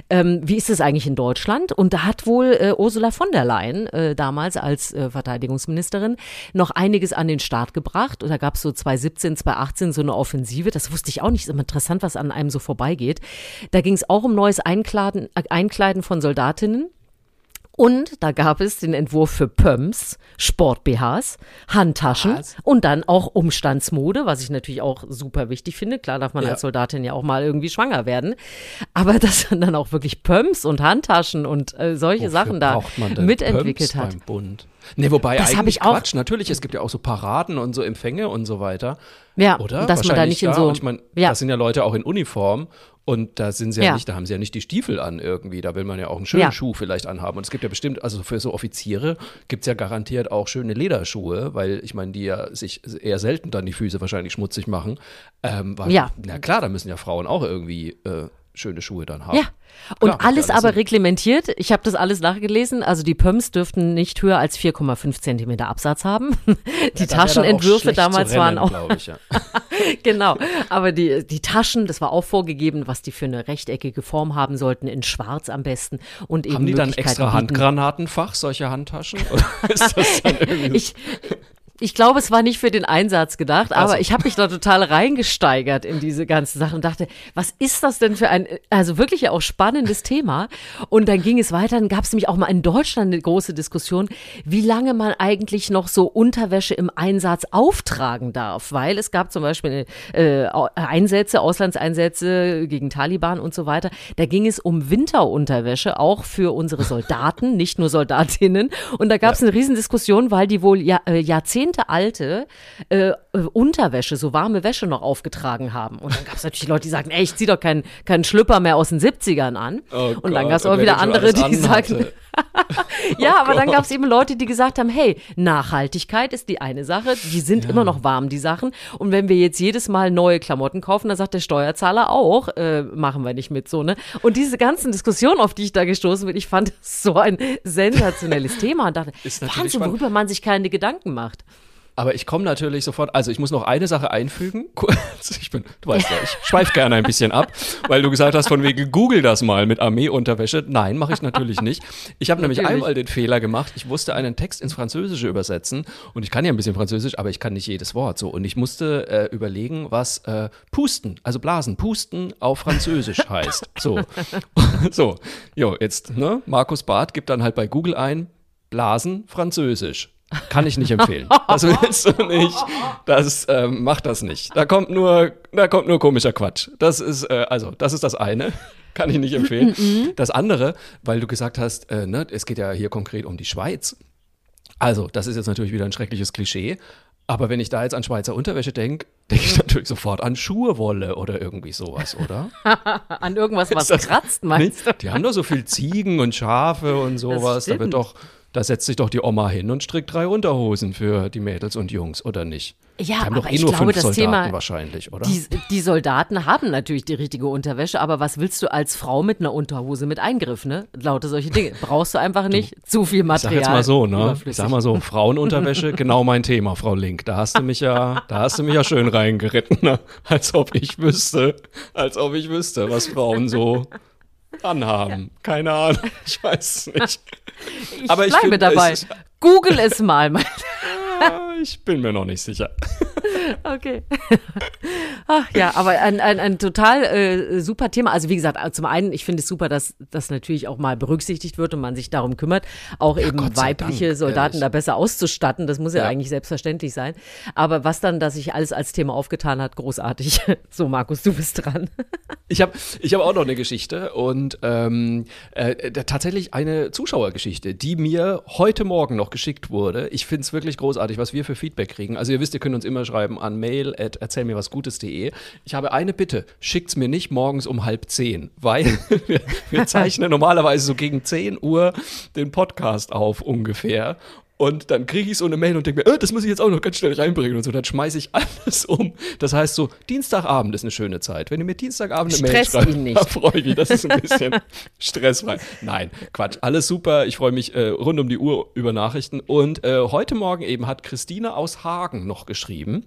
Ähm, wie ist es eigentlich in Deutschland? Und da hat wohl äh, Ursula von der Leyen äh, damals als äh, Verteidigungsministerin noch einiges an den Start gebracht. Und da gab es so 2017, 2018 so eine Offensive. Das wusste ich auch nicht. Ist immer interessant, was an einem so vorbeigeht. Da ging es auch um neues Einkleiden, äh, Einkleiden von Soldatinnen. Und da gab es den Entwurf für Pumps, Sport-BHs, Handtaschen Was? und dann auch Umstandsmode, was ich natürlich auch super wichtig finde. Klar darf man Ja. als Soldatin ja auch mal irgendwie schwanger werden. Aber dass man dann auch wirklich Pumps und Handtaschen und äh, solche Wofür Sachen da mitentwickelt Pumps hat. Beim Bund? Nee, wobei Das eigentlich ich auch- Quatsch. Natürlich, es gibt ja auch so Paraden und so Empfänge und so weiter. Ja, Oder? dass man da nicht in so. Und ich meine, ja. das sind ja Leute auch in Uniform und da sind sie ja, Ja. nicht, da haben sie ja nicht die Stiefel an irgendwie. Da will man ja auch einen schönen Ja. Schuh vielleicht anhaben. Und es gibt ja bestimmt, also für so Offiziere gibt es ja garantiert auch schöne Lederschuhe, weil ich meine, die ja sich eher selten dann die Füße wahrscheinlich schmutzig machen. Ähm, weil, Ja. Na klar, da müssen ja Frauen auch irgendwie äh, schöne Schuhe dann haben. Ja. Und Klar, alles ja aber Sinn. reglementiert. Ich habe das alles nachgelesen. Also die Pumps dürften nicht höher als 4,5 Zentimeter Absatz haben. Die auch Taschenentwürfe damals zu waren rennen, auch Ich, ja. genau. Aber die, die Taschen, das war auch vorgegeben, was die für eine rechteckige Form haben sollten, in schwarz am besten. Und eben Haben die dann extra bieten. Handgranatenfach, solche Handtaschen? Oder ist das dann irgendwie Ich, ich glaube, es war nicht für den Einsatz gedacht, aber also. ich habe mich da total reingesteigert in diese ganze Sache und dachte, was ist das denn für ein, also wirklich ja auch spannendes Thema. Und dann ging es weiter, dann gab es nämlich auch mal in Deutschland eine große Diskussion, wie lange man eigentlich noch so Unterwäsche im Einsatz auftragen darf, weil es gab zum Beispiel äh, Einsätze, Auslandseinsätze gegen Taliban und so weiter. Da ging es um Winterunterwäsche, auch für unsere Soldaten, nicht nur Soldatinnen. Und da gab es ja. eine Riesendiskussion, weil die wohl ja, äh, Jahrzehnte Jahrzehnte alte äh, Unterwäsche, so warme Wäsche noch aufgetragen haben. Und dann gab es natürlich Leute, die sagten, ey, ich zieh doch keinen kein Schlüpper mehr aus den 70ern an. Oh und dann gab es auch wieder andere, die sagten, ja, oh aber dann gab es eben Leute, die gesagt haben, hey, Nachhaltigkeit ist die eine Sache, die sind ja. immer noch warm, die Sachen. Und wenn wir jetzt jedes Mal neue Klamotten kaufen, dann sagt der Steuerzahler auch, äh, machen wir nicht mit so, ne? Und diese ganzen Diskussionen, auf die ich da gestoßen bin, ich fand das so ein sensationelles Thema und dachte, Wahnsinn, worüber man sich keine Gedanken macht. Aber ich komme natürlich sofort, also ich muss noch eine Sache einfügen. Ich bin, du weißt ja, ich schweife gerne ein bisschen ab, weil du gesagt hast, von wegen Google das mal mit Armeeunterwäsche. Nein, mache ich natürlich nicht. Ich habe nämlich einmal den Fehler gemacht, ich musste einen Text ins Französische übersetzen und ich kann ja ein bisschen Französisch, aber ich kann nicht jedes Wort so. Und ich musste äh, überlegen, was äh, Pusten, also Blasen, Pusten auf Französisch heißt. So, so, jo, jetzt, ne, Markus Barth gibt dann halt bei Google ein, Blasen, Französisch. Kann ich nicht empfehlen. Das willst du nicht. Das ähm, macht das nicht. Da kommt nur, da kommt nur komischer Quatsch. Das ist äh, also, das ist das eine. Kann ich nicht empfehlen. Mhm. Das andere, weil du gesagt hast, äh, ne, es geht ja hier konkret um die Schweiz. Also, das ist jetzt natürlich wieder ein schreckliches Klischee. Aber wenn ich da jetzt an Schweizer Unterwäsche denke, denke ich natürlich sofort an Schuhewolle oder irgendwie sowas, oder? an irgendwas, was kratzt, meinst du? Die haben doch so viel Ziegen und Schafe und sowas. Da wird doch da setzt sich doch die Oma hin und strickt drei Unterhosen für die Mädels und Jungs, oder nicht? Ja, aber doch eh ich nur glaube, fünf das Soldaten Thema, wahrscheinlich, oder? Die, die, Soldaten haben natürlich die richtige Unterwäsche, aber was willst du als Frau mit einer Unterhose mit Eingriff, ne? Lauter solche Dinge. Brauchst du einfach nicht du, zu viel Material. Ich sag jetzt mal so, ne? Ich sag mal so, Frauenunterwäsche, genau mein Thema, Frau Link. Da hast du mich ja, da hast du mich ja schön reingeritten, ne? Als ob ich wüsste, als ob ich wüsste, was Frauen so anhaben. Keine Ahnung, ich weiß es nicht. Ich Aber ich bleibe find, dabei. Es Google es mal. ich bin mir noch nicht sicher. Okay. Ach ja, aber ein, ein, ein total äh, super Thema. Also wie gesagt, zum einen, ich finde es super, dass das natürlich auch mal berücksichtigt wird und man sich darum kümmert, auch ja, eben weibliche Dank, Soldaten ehrlich. da besser auszustatten. Das muss ja, ja, eigentlich selbstverständlich sein. Aber was dann, dass sich alles als Thema aufgetan hat, großartig. So, Markus, du bist dran. Ich habe ich hab auch noch eine Geschichte und ähm, äh, tatsächlich eine Zuschauergeschichte, die mir heute Morgen noch geschickt wurde. Ich finde es wirklich großartig, was wir für Feedback kriegen. Also ihr wisst, ihr könnt uns immer schreiben an mail at erzählmirwasgutes.de. Ich habe eine Bitte, schickt's mir nicht morgens um halb zehn, weil wir, wir zeichnen normalerweise so gegen 10 Uhr den Podcast auf ungefähr. Und dann kriege ich so eine Mail und denke mir, äh, das muss ich jetzt auch noch ganz schnell reinbringen und so. Dann schmeiße ich alles um. Das heißt so, Dienstagabend ist eine schöne Zeit. Wenn ihr mir Dienstagabend eine Stress Mail schreibt, ihn nicht. freue ich mich. Das ist ein bisschen stressfrei. Nein, Quatsch. Alles super. Ich freue mich äh, rund um die Uhr über Nachrichten. Und äh, heute Morgen eben hat Christine aus Hagen noch geschrieben.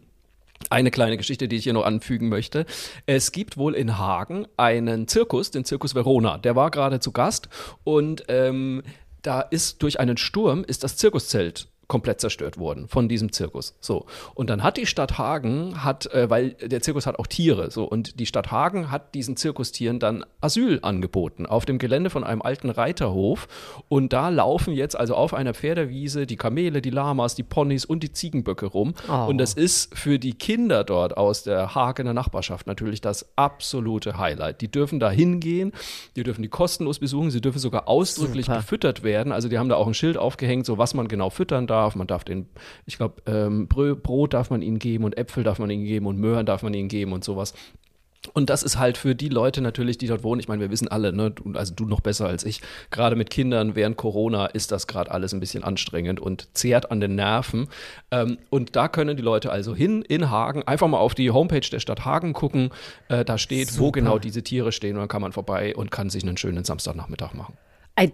Eine kleine Geschichte, die ich hier noch anfügen möchte. Es gibt wohl in Hagen einen Zirkus, den Zirkus Verona. Der war gerade zu Gast und ähm, da ist durch einen Sturm ist das Zirkuszelt komplett zerstört worden von diesem Zirkus. So. Und dann hat die Stadt Hagen, hat, äh, weil der Zirkus hat auch Tiere, so, und die Stadt Hagen hat diesen Zirkustieren dann Asyl angeboten auf dem Gelände von einem alten Reiterhof. Und da laufen jetzt also auf einer Pferdewiese die Kamele, die Lamas, die Ponys und die Ziegenböcke rum. Oh. Und das ist für die Kinder dort aus der Hagener Nachbarschaft natürlich das absolute Highlight. Die dürfen da hingehen, die dürfen die kostenlos besuchen, sie dürfen sogar ausdrücklich Super. gefüttert werden. Also die haben da auch ein Schild aufgehängt, so was man genau füttern darf darf. Man darf den, ich glaube, ähm, Brot darf man ihnen geben und Äpfel darf man ihnen geben und Möhren darf man ihnen geben und sowas. Und das ist halt für die Leute natürlich, die dort wohnen. Ich meine, wir wissen alle, ne, also du noch besser als ich. Gerade mit Kindern während Corona ist das gerade alles ein bisschen anstrengend und zehrt an den Nerven. Ähm, und da können die Leute also hin in Hagen, einfach mal auf die Homepage der Stadt Hagen gucken. Äh, da steht, Super. wo genau diese Tiere stehen. Und dann kann man vorbei und kann sich einen schönen Samstagnachmittag machen.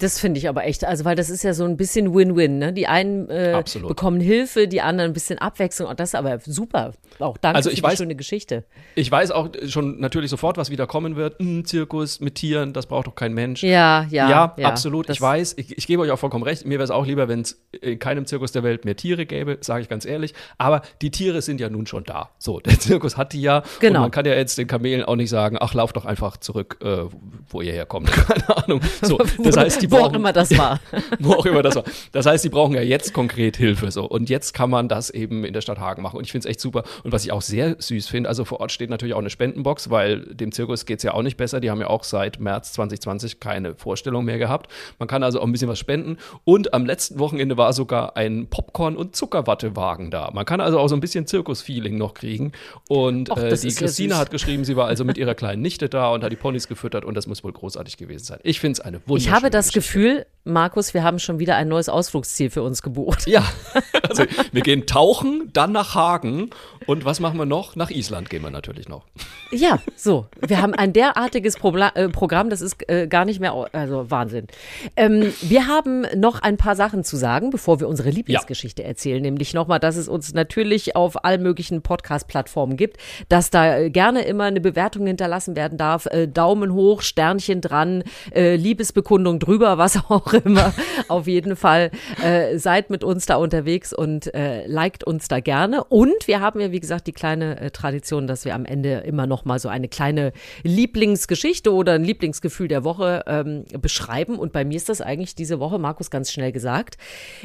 Das finde ich aber echt, also weil das ist ja so ein bisschen Win-Win. Ne? Die einen äh, Absolut. bekommen Hilfe, die anderen ein bisschen Abwechslung. Und das ist aber super. Auch danke Also für ich die weiß- schöne Geschichte. Ich weiß auch schon natürlich sofort, was wieder kommen wird. Hm, Zirkus mit Tieren, das braucht doch kein Mensch. Ja, ja. Ja, absolut. das- Ich weiß, ich, ich gebe euch auch vollkommen recht. Mir wäre es auch lieber, wenn es in keinem Zirkus der Welt mehr Tiere gäbe, sage ich ganz ehrlich. Aber die Tiere sind ja nun schon da. So, der Zirkus hat die ja. Genau. Und man kann ja jetzt den Kamelen auch nicht sagen, ach, lauf doch einfach zurück, äh, wo ihr herkommt. Keine Ahnung. So, das heißt, die Wo auch brauchen, immer das war. wo auch immer das war. Das heißt, die brauchen ja jetzt konkret Hilfe. So. Und jetzt kann man das eben in der Stadt Hagen machen. Und ich finde es echt super. Und was ich auch sehr süß finde, also vor Ort steht natürlich auch eine Spendenbox, weil dem Zirkus geht es ja auch nicht besser. Die haben ja auch seit März 2020 keine Vorstellung mehr gehabt. Man kann also auch ein bisschen was spenden. Und am letzten Wochenende war sogar ein Popcorn- und Zuckerwattewagen da. Man kann also auch so ein bisschen Zirkus-Feeling noch kriegen. Und Och, äh, das die ja Christine hat geschrieben, sie war also mit ihrer kleinen Nichte da und hat die Ponys gefüttert. Und das muss wohl großartig gewesen sein. Ich finde es eine wunderschöne Ich habe das. Gefühl, Markus, wir haben schon wieder ein neues Ausflugsziel für uns gebucht. Ja, also wir gehen tauchen, dann nach Hagen und was machen wir noch? Nach Island gehen wir natürlich noch. Ja, so. Wir haben ein derartiges Probla äh, Programm, das ist äh, gar nicht mehr, also Wahnsinn. Ähm, wir haben noch ein paar Sachen zu sagen, bevor wir unsere Lieblingsgeschichte erzählen. Nämlich nochmal, dass es uns natürlich auf allen möglichen Podcast-Plattformen gibt, dass da äh, gerne immer eine Bewertung hinterlassen werden darf. Äh, Daumen hoch, Sternchen dran, äh, Liebesbekundung drüber, was auch immer. auf jeden Fall äh, seid mit uns da unterwegs und äh, liked uns da gerne. Und wir haben ja, wie gesagt, die kleine äh, Tradition, dass wir am Ende immer noch mal so eine kleine Lieblingsgeschichte oder ein Lieblingsgefühl der Woche ähm, beschreiben. Und bei mir ist das eigentlich diese Woche, Markus, ganz schnell gesagt.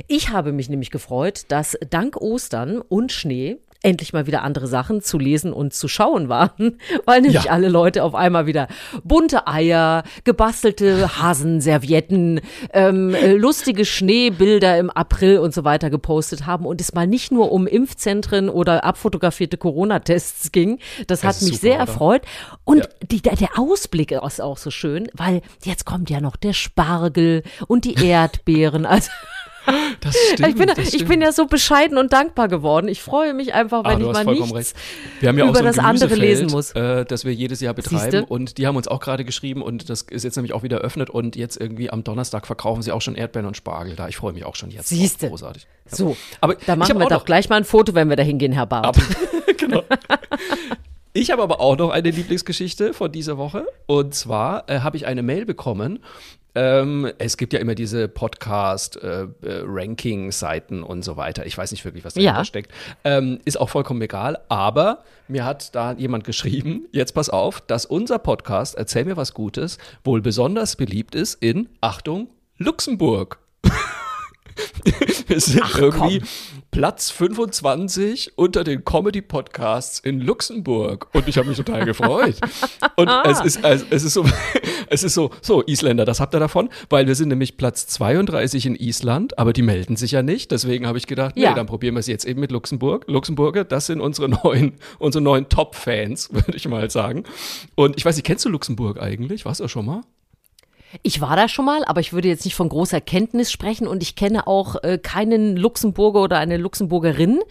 Ich habe mich nämlich gefreut, dass dank Ostern und Schnee endlich mal wieder andere Sachen zu lesen und zu schauen waren, weil nämlich Ja. alle Leute auf einmal wieder bunte Eier, gebastelte Hasenservietten, ähm, äh, lustige Schneebilder im April und so weiter gepostet haben und es mal nicht nur um Impfzentren oder abfotografierte Corona-Tests ging. Das Das hat mich super, sehr oder? erfreut. Und Ja. die, der, der Ausblick ist auch so schön, weil jetzt kommt ja noch der Spargel und die Erdbeeren. Also Das stimmt. ich bin, das ich stimmt. bin ja so bescheiden und dankbar geworden. Ich freue mich einfach, Ah, wenn du ich mal nichts recht. Wir haben ja auch über so das andere lesen muss. Äh, das wir jedes Jahr betreiben Siehste? und die haben uns auch gerade geschrieben und das ist jetzt nämlich auch wieder eröffnet und jetzt irgendwie am Donnerstag verkaufen sie auch schon Erdbeeren und Spargel da. Ich freue mich auch schon jetzt. Siehste. Großartig. Ja. So, Aber da ich machen wir doch gleich mal ein Foto, wenn wir da hingehen, Herr Barth. Genau. Ich habe aber auch noch eine Lieblingsgeschichte von dieser Woche. Und zwar äh, habe ich eine Mail bekommen. Ähm, es gibt ja immer diese Podcast-Ranking-Seiten und so weiter. Ich weiß nicht wirklich, was dahinter Ja. steckt. Ähm, ist auch vollkommen egal. Aber mir hat da jemand geschrieben, jetzt pass auf, dass unser Podcast, erzähl mir was Gutes, wohl besonders beliebt ist in, Achtung, Luxemburg. Wir sind irgendwie Platz 25 unter den Comedy-Podcasts in Luxemburg. Und ich habe mich total gefreut. Und es ist, also, es ist so, es ist so, so, Isländer, das habt ihr davon, weil wir sind nämlich Platz 32 in Island, aber die melden sich ja nicht. Deswegen habe ich gedacht, nee, Ja. dann probieren wir es jetzt eben mit Luxemburg. Luxemburger, das sind unsere neuen, unsere neuen Top-Fans, würde ich mal sagen. Und ich weiß nicht, kennst du Luxemburg eigentlich? Warst du schon mal? Ich war da schon mal, aber ich würde jetzt nicht von großer Kenntnis sprechen und ich kenne auch äh, keinen Luxemburger oder eine Luxemburgerin.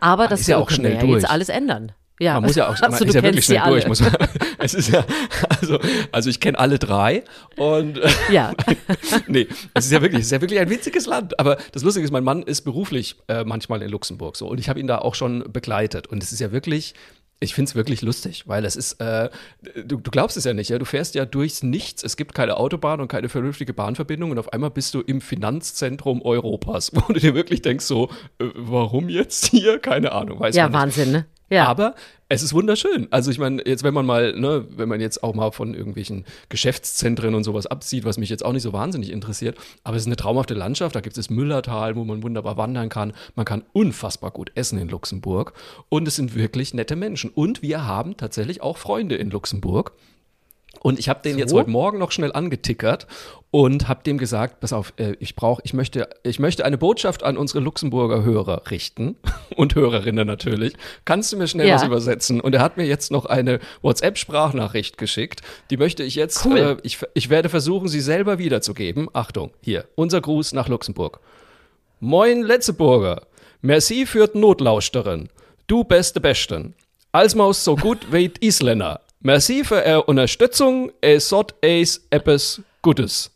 Aber das ist ja auch schnell ja jetzt durch. alles ändern. Ja, Man muss ja auch, man also, ist ja wirklich schnell durch. Muss man, es ist ja, also, also ich kenne alle drei und Ja. nee, es ist ja wirklich, es ist ja wirklich ein winziges Land. Aber das Lustige ist, mein Mann ist beruflich äh, manchmal in Luxemburg so und ich habe ihn da auch schon begleitet und es ist ja wirklich. Ich finde es wirklich lustig, weil es ist, äh, du, du glaubst es ja nicht, ja, du fährst ja durchs Nichts, es gibt keine Autobahn und keine vernünftige Bahnverbindung und auf einmal bist du im Finanzzentrum Europas, wo du dir wirklich denkst so, äh, warum jetzt hier? Keine Ahnung, weiß Ja. Wahnsinn, ne? Ja. Aber es ist wunderschön. Also ich meine, jetzt wenn man mal, ne, wenn man jetzt auch mal von irgendwelchen Geschäftszentren und sowas abzieht, was mich jetzt auch nicht so wahnsinnig interessiert, aber es ist eine traumhafte Landschaft. Da gibt es das Müllertal, wo man wunderbar wandern kann. Man kann unfassbar gut essen in Luxemburg und es sind wirklich nette Menschen. Und wir haben tatsächlich auch Freunde in Luxemburg. Und ich habe den jetzt So? heute Morgen noch schnell angetickert und habe dem gesagt, pass auf, äh, ich brauche, ich möchte, ich möchte eine Botschaft an unsere Luxemburger Hörer richten und Hörerinnen natürlich. Kannst du mir schnell Ja. was übersetzen? Und er hat mir jetzt noch eine WhatsApp-Sprachnachricht geschickt. Die möchte ich jetzt, Cool. äh, ich, ich werde versuchen, sie selber wiederzugeben. Achtung, hier, unser Gruß nach Luxemburg. Moin Letzeburger, merci für die Notlauschterin. Du beste Besten. Als Maus so gut wie Isländer. Merci für eure Unterstützung, es sot eis etwas Gutes.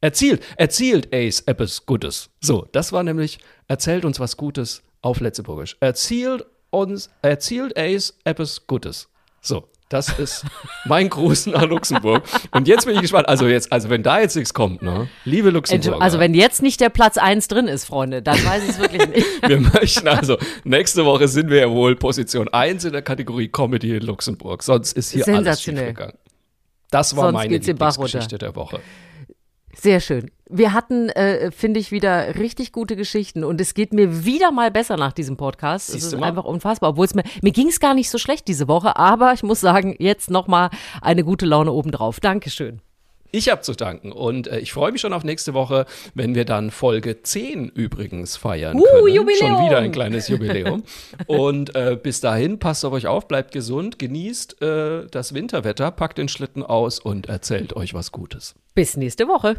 Erzielt, erzielt Ace etwas Gutes. So, das war nämlich, erzählt uns was Gutes auf Letzeburgisch. Erzielt uns, erzielt Ace etwas Gutes. So, das ist mein Gruß nach Luxemburg. Und jetzt bin ich gespannt. Also jetzt, also wenn da jetzt nichts kommt, ne? Liebe Luxemburger. Also wenn jetzt nicht der Platz 1 drin ist, Freunde, dann weiß ich es wirklich nicht. wir möchten also, nächste Woche sind wir ja wohl Position 1 in der Kategorie Comedy in Luxemburg. Sonst ist hier alles schiefgegangen. Das war Sonst meine Lieblingsgeschichte runter. der Woche. Sehr schön. Wir hatten, äh, finde ich, wieder richtig gute Geschichten und es geht mir wieder mal besser nach diesem Podcast. Es Siehst ist du mal? einfach unfassbar, obwohl es mir, mir ging es gar nicht so schlecht diese Woche, aber ich muss sagen, jetzt nochmal eine gute Laune obendrauf. Dankeschön. Ich habe zu danken und äh, ich freue mich schon auf nächste Woche, wenn wir dann Folge 10 übrigens feiern Uh, können. Jubiläum! Schon wieder ein kleines Jubiläum. und äh, bis dahin, passt auf euch auf, bleibt gesund, genießt äh, das Winterwetter, packt den Schlitten aus und erzählt euch was Gutes. Bis nächste Woche.